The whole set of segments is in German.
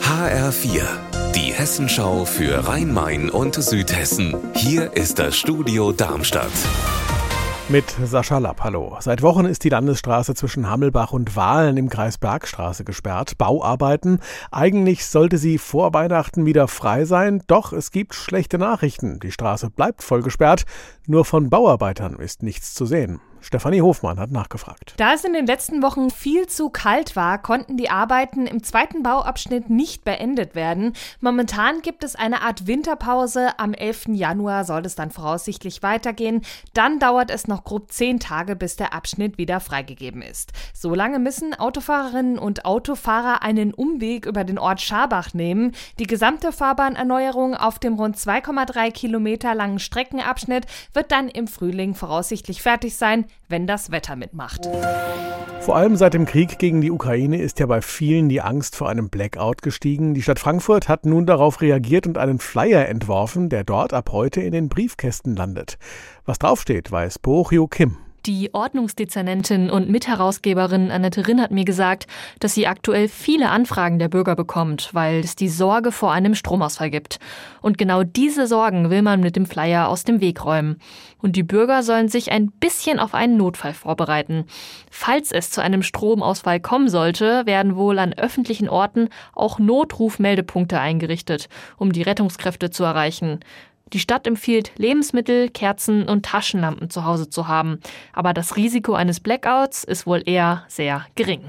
HR4, die Hessenschau für Rhein-Main und Südhessen. Hier ist das Studio Darmstadt. Mit Sascha Lapp, hallo. Seit Wochen ist die Landesstraße zwischen Hammelbach und Wahlen im Kreis Bergstraße gesperrt. Bauarbeiten. Eigentlich sollte sie vor Weihnachten wieder frei sein, doch es gibt schlechte Nachrichten. Die Straße bleibt voll gesperrt, nur von Bauarbeitern ist nichts zu sehen. Stefanie Hofmann hat nachgefragt. Da es in den letzten Wochen viel zu kalt war, konnten die Arbeiten im zweiten Bauabschnitt nicht beendet werden. Momentan gibt es eine Art Winterpause. Am 11. Januar soll es dann voraussichtlich weitergehen. Dann dauert es noch grob zehn Tage, bis der Abschnitt wieder freigegeben ist. Solange müssen Autofahrerinnen und Autofahrer einen Umweg über den Ort Schabach nehmen. Die gesamte Fahrbahnerneuerung auf dem rund 2,3 Kilometer langen Streckenabschnitt wird dann im Frühling voraussichtlich fertig sein wenn das Wetter mitmacht. Vor allem seit dem Krieg gegen die Ukraine ist ja bei vielen die Angst vor einem Blackout gestiegen. Die Stadt Frankfurt hat nun darauf reagiert und einen Flyer entworfen, der dort ab heute in den Briefkästen landet. Was draufsteht, weiß Bochio Kim. Die Ordnungsdezernentin und Mitherausgeberin Annette Rinn hat mir gesagt, dass sie aktuell viele Anfragen der Bürger bekommt, weil es die Sorge vor einem Stromausfall gibt. Und genau diese Sorgen will man mit dem Flyer aus dem Weg räumen. Und die Bürger sollen sich ein bisschen auf einen Notfall vorbereiten. Falls es zu einem Stromausfall kommen sollte, werden wohl an öffentlichen Orten auch Notrufmeldepunkte eingerichtet, um die Rettungskräfte zu erreichen. Die Stadt empfiehlt, Lebensmittel, Kerzen und Taschenlampen zu Hause zu haben. Aber das Risiko eines Blackouts ist wohl eher sehr gering.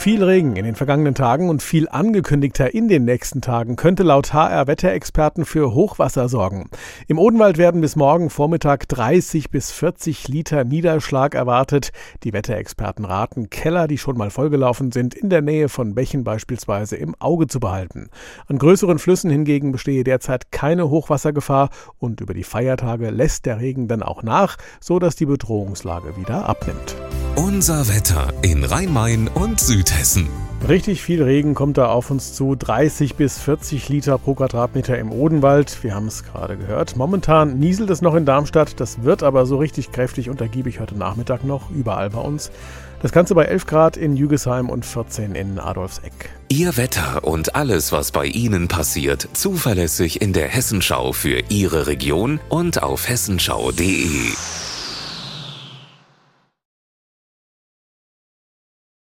Viel Regen in den vergangenen Tagen und viel angekündigter in den nächsten Tagen könnte laut HR-Wetterexperten für Hochwasser sorgen. Im Odenwald werden bis morgen Vormittag 30 bis 40 Liter Niederschlag erwartet. Die Wetterexperten raten, Keller, die schon mal vollgelaufen sind, in der Nähe von Bächen beispielsweise im Auge zu behalten. An größeren Flüssen hingegen bestehe derzeit keine Hochwassergefahr und über die Feiertage lässt der Regen dann auch nach, so dass die Bedrohungslage wieder abnimmt. Unser Wetter in Rhein-Main und Südhessen. Richtig viel Regen kommt da auf uns zu. 30 bis 40 Liter pro Quadratmeter im Odenwald. Wir haben es gerade gehört. Momentan nieselt es noch in Darmstadt. Das wird aber so richtig kräftig und ergiebig heute Nachmittag noch überall bei uns. Das Ganze bei 11 Grad in Jügesheim und 14 in Adolfseck. Ihr Wetter und alles, was bei Ihnen passiert, zuverlässig in der Hessenschau für Ihre Region und auf hessenschau.de.